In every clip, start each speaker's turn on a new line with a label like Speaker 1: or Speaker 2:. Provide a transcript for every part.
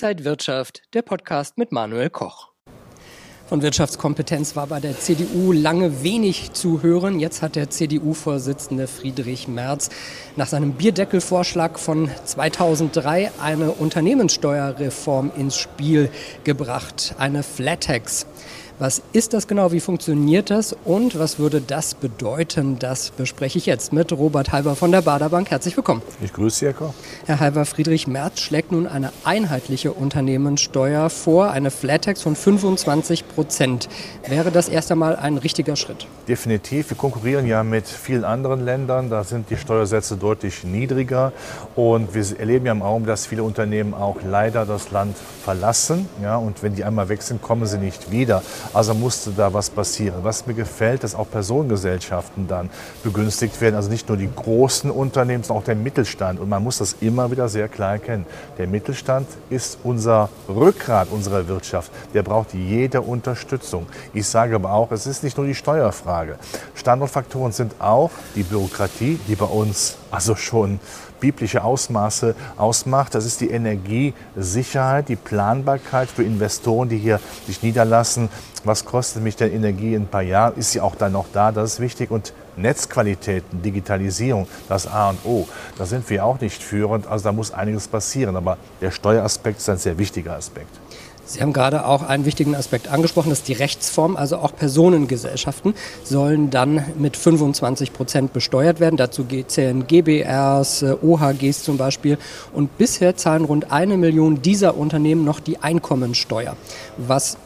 Speaker 1: Inside Wirtschaft, der Podcast mit Manuel Koch. Von Wirtschaftskompetenz war bei der CDU lange wenig zu hören. Jetzt hat der CDU-Vorsitzende Friedrich Merz nach seinem Bierdeckelvorschlag von 2003 eine Unternehmenssteuerreform ins Spiel gebracht, eine Flat Tax. Was ist das genau? Wie funktioniert das? Und was würde das bedeuten? Das bespreche ich jetzt mit Robert Halber von der Baderbank. Herzlich willkommen.
Speaker 2: Ich grüße Sie, Herr Koch.
Speaker 1: Herr Halber, Friedrich Merz schlägt nun eine einheitliche Unternehmenssteuer vor, eine Flattax von 25 Prozent. Wäre das erst einmal ein richtiger Schritt?
Speaker 2: Definitiv. Wir konkurrieren ja mit vielen anderen Ländern. Da sind die Steuersätze deutlich niedriger. Und wir erleben ja im Raum, dass viele Unternehmen auch leider das Land verlassen. Ja, und wenn die einmal weg sind, kommen sie nicht wieder. Also musste da was passieren. Was mir gefällt, dass auch Personengesellschaften dann begünstigt werden. Also nicht nur die großen Unternehmen, sondern auch der Mittelstand. Und man muss das immer wieder sehr klar erkennen. Der Mittelstand ist unser Rückgrat unserer Wirtschaft. Der braucht jede Unterstützung. Ich sage aber auch, es ist nicht nur die Steuerfrage. Standortfaktoren sind auch die Bürokratie, die bei uns also schon biblische Ausmaße ausmacht. Das ist die Energiesicherheit, die Planbarkeit für Investoren, die hier sich niederlassen. Was kostet mich denn Energie in ein paar Jahren? Ist sie auch dann noch da? Das ist wichtig. Und Netzqualitäten, Digitalisierung, das A und O. Da sind wir auch nicht führend. Also da muss einiges passieren. Aber der Steueraspekt ist ein sehr wichtiger Aspekt.
Speaker 1: Sie haben gerade auch einen wichtigen Aspekt angesprochen, das ist die Rechtsform. Also auch Personengesellschaften sollen dann mit 25 Prozent besteuert werden. Dazu zählen GBRs, äh, OHGs zum Beispiel. Und bisher zahlen rund eine Million dieser Unternehmen noch die Einkommensteuer, was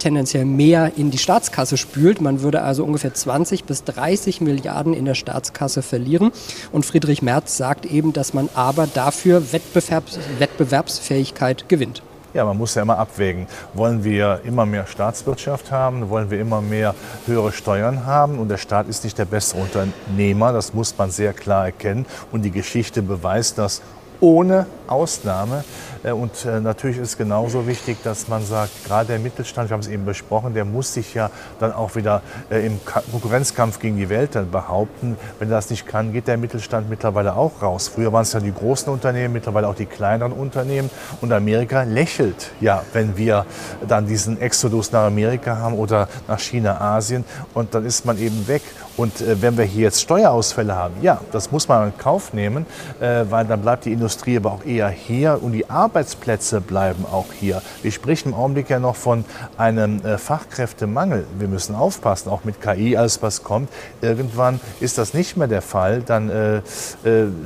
Speaker 1: tendenziell mehr in die Staatskasse spült. Man würde also ungefähr 20 bis 30 Milliarden in der Staatskasse verlieren. Und Friedrich Merz sagt eben, dass man aber dafür Wettbewerbs Wettbewerbsfähigkeit gewinnt.
Speaker 2: Ja, man muss ja immer abwägen. Wollen wir immer mehr Staatswirtschaft haben? Wollen wir immer mehr höhere Steuern haben? Und der Staat ist nicht der beste Unternehmer. Das muss man sehr klar erkennen. Und die Geschichte beweist das ohne Ausnahme. Äh, und äh, natürlich ist genauso wichtig, dass man sagt, gerade der Mittelstand, wir haben es eben besprochen, der muss sich ja dann auch wieder äh, im Konkurrenzkampf gegen die Welt dann behaupten. Wenn er das nicht kann, geht der Mittelstand mittlerweile auch raus. Früher waren es ja die großen Unternehmen, mittlerweile auch die kleineren Unternehmen. Und Amerika lächelt ja, wenn wir dann diesen Exodus nach Amerika haben oder nach China, Asien. Und dann ist man eben weg. Und wenn wir hier jetzt Steuerausfälle haben, ja, das muss man in Kauf nehmen, weil dann bleibt die Industrie aber auch eher hier und die Arbeitsplätze bleiben auch hier. Wir sprechen im Augenblick ja noch von einem äh, Fachkräftemangel. Wir müssen aufpassen, auch mit KI, alles was kommt. Irgendwann ist das nicht mehr der Fall. Dann äh, äh,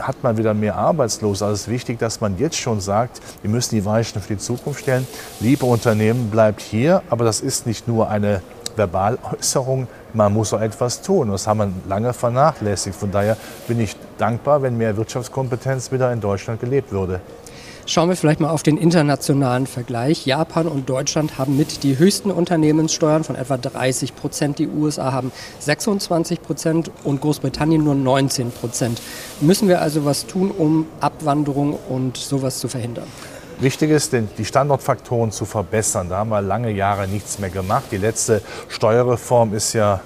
Speaker 2: hat man wieder mehr Arbeitslose. Also es ist wichtig, dass man jetzt schon sagt, wir müssen die Weichen für die Zukunft stellen. Liebe Unternehmen, bleibt hier. Aber das ist nicht nur eine Verbaläußerung, man muss so etwas tun. Das haben wir lange vernachlässigt. Von daher bin ich dankbar, wenn mehr Wirtschaftskompetenz wieder in Deutschland gelebt würde.
Speaker 1: Schauen wir vielleicht mal auf den internationalen Vergleich. Japan und Deutschland haben mit die höchsten Unternehmenssteuern von etwa 30 Prozent. Die USA haben 26 Prozent und Großbritannien nur 19 Prozent. Müssen wir also was tun, um Abwanderung und sowas zu verhindern?
Speaker 2: Wichtig ist, die Standortfaktoren zu verbessern. Da haben wir lange Jahre nichts mehr gemacht. Die letzte Steuerreform ist ja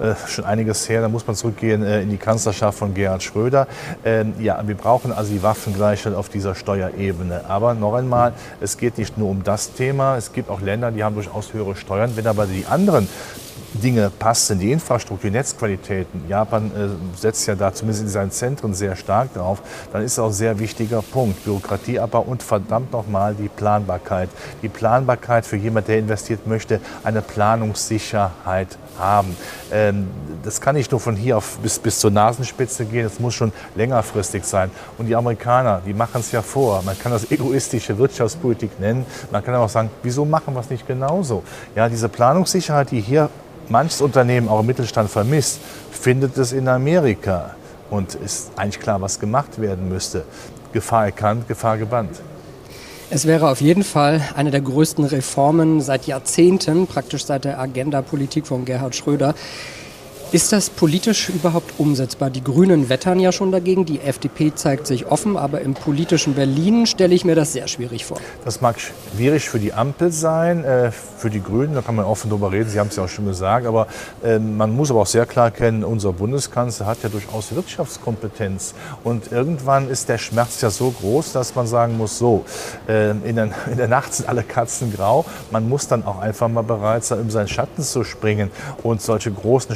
Speaker 2: äh, schon einiges her. Da muss man zurückgehen äh, in die Kanzlerschaft von Gerhard Schröder. Ähm, ja, wir brauchen also die Waffengleichheit auf dieser Steuerebene. Aber noch einmal, es geht nicht nur um das Thema. Es gibt auch Länder, die haben durchaus höhere Steuern. Wenn aber die anderen Dinge passen, die Infrastruktur, die Netzqualitäten, Japan äh, setzt ja da zumindest in seinen Zentren sehr stark drauf, dann ist auch ein sehr wichtiger Punkt. Bürokratieabbau und verdammt nochmal die Planbarkeit. Die Planbarkeit für jemand, der investiert möchte, eine Planungssicherheit haben. Ähm, das kann nicht nur von hier auf bis, bis zur Nasenspitze gehen, es muss schon längerfristig sein. Und die Amerikaner, die machen es ja vor. Man kann das egoistische Wirtschaftspolitik nennen. Man kann aber auch sagen, wieso machen wir es nicht genauso? Ja, diese Planungssicherheit, die hier manches Unternehmen auch im Mittelstand vermisst, findet es in Amerika. Und ist eigentlich klar, was gemacht werden müsste. Gefahr erkannt, Gefahr gebannt.
Speaker 1: Es wäre auf jeden Fall eine der größten Reformen seit Jahrzehnten, praktisch seit der Agenda-Politik von Gerhard Schröder. Ist das politisch überhaupt umsetzbar? Die Grünen wettern ja schon dagegen, die FDP zeigt sich offen, aber im politischen Berlin stelle ich mir das sehr schwierig vor.
Speaker 2: Das mag schwierig für die Ampel sein, äh, für die Grünen, da kann man offen drüber reden, Sie haben es ja auch schon gesagt, aber äh, man muss aber auch sehr klar erkennen, unser Bundeskanzler hat ja durchaus Wirtschaftskompetenz und irgendwann ist der Schmerz ja so groß, dass man sagen muss, so, äh, in, der, Nacht sind alle Katzen grau, man muss dann auch einfach mal bereit sein, um seinen Schatten zu springen und solche großen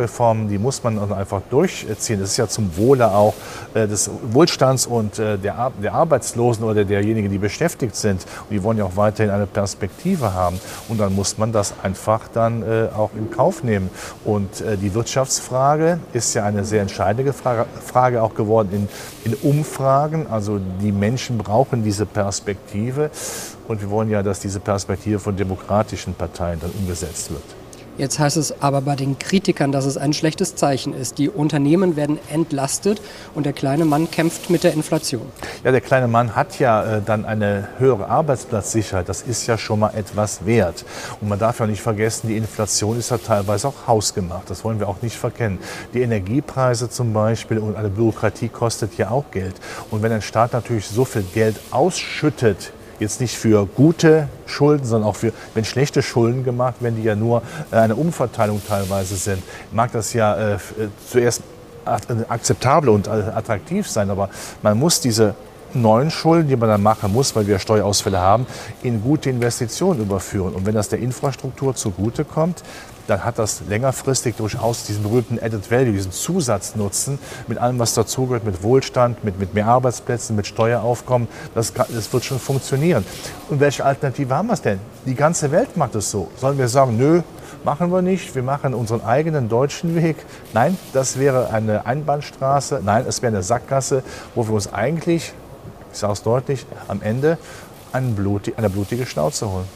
Speaker 2: Strukturreformen, die muss man einfach durchziehen. Das ist ja zum Wohle auch äh, des Wohlstands und äh, der, der Arbeitslosen oder derjenigen, die beschäftigt sind. Und die wollen ja auch weiterhin eine Perspektive haben. Und dann muss man das einfach dann äh, auch in Kauf nehmen. Und die Wirtschaftsfrage ist ja eine sehr entscheidende Frage, Frage auch geworden in, in Umfragen. Also die Menschen brauchen diese Perspektive. Und wir wollen ja, dass diese Perspektive von demokratischen Parteien dann umgesetzt wird.
Speaker 1: Jetzt heißt es aber bei den Kritikern, dass es ein schlechtes Zeichen ist. Die Unternehmen werden entlastet und der kleine Mann kämpft mit der Inflation.
Speaker 2: Ja, der kleine Mann hat ja äh, dann eine höhere Arbeitsplatzsicherheit. Das ist ja schon mal etwas wert. Und man darf ja nicht vergessen, die Inflation ist ja teilweise auch hausgemacht. Das wollen wir auch nicht verkennen. Die Energiepreise zum Beispiel und eine Bürokratie kostet ja auch Geld. Und wenn ein Staat natürlich so viel Geld ausschüttet jetzt nicht für gute Schulden, sondern auch für, wenn schlechte Schulden gemacht werden, die ja nur äh, eine Umverteilung teilweise sind, mag das ja äh, äh zuerst akzeptabel und attraktiv sein, aber man muss diese neuen Schulden, die man dann machen muss, weil wir Steuerausfälle haben, in gute Investitionen überführen. Und wenn das der Infrastruktur zugute kommt, dann hat das längerfristig durchaus diesen berühmten Added Value, diesen Zusatznutzen mit allem, was dazugehört, mit Wohlstand, mit, mit mehr Arbeitsplätzen, mit Steueraufkommen. Das, das wird schon funktionieren. Und welche Alternative haben wir es denn? Die ganze Welt macht es so. Sollen wir sagen, nö, machen wir nicht, wir machen unseren eigenen deutschen Weg? Nein, das wäre eine Einbahnstraße. Nein, es wäre eine Sackgasse, wo wir uns eigentlich, ich sage es deutlich, am Ende eine blutige Schnauze holen.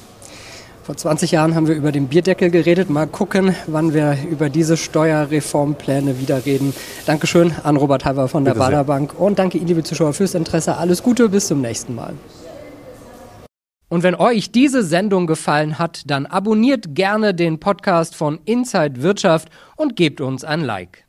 Speaker 1: Vor 20 Jahren haben wir über den Bierdeckel geredet. Mal gucken, wann wir über diese Steuerreformpläne wieder reden. Dankeschön an Robert Halver von der Bader Bank und danke Ihnen, liebe Zuschauer, fürs Interesse. Alles Gute, bis zum nächsten Mal. Und wenn euch diese Sendung gefallen hat, dann abonniert gerne den Podcast von Inside Wirtschaft und gebt uns ein Like.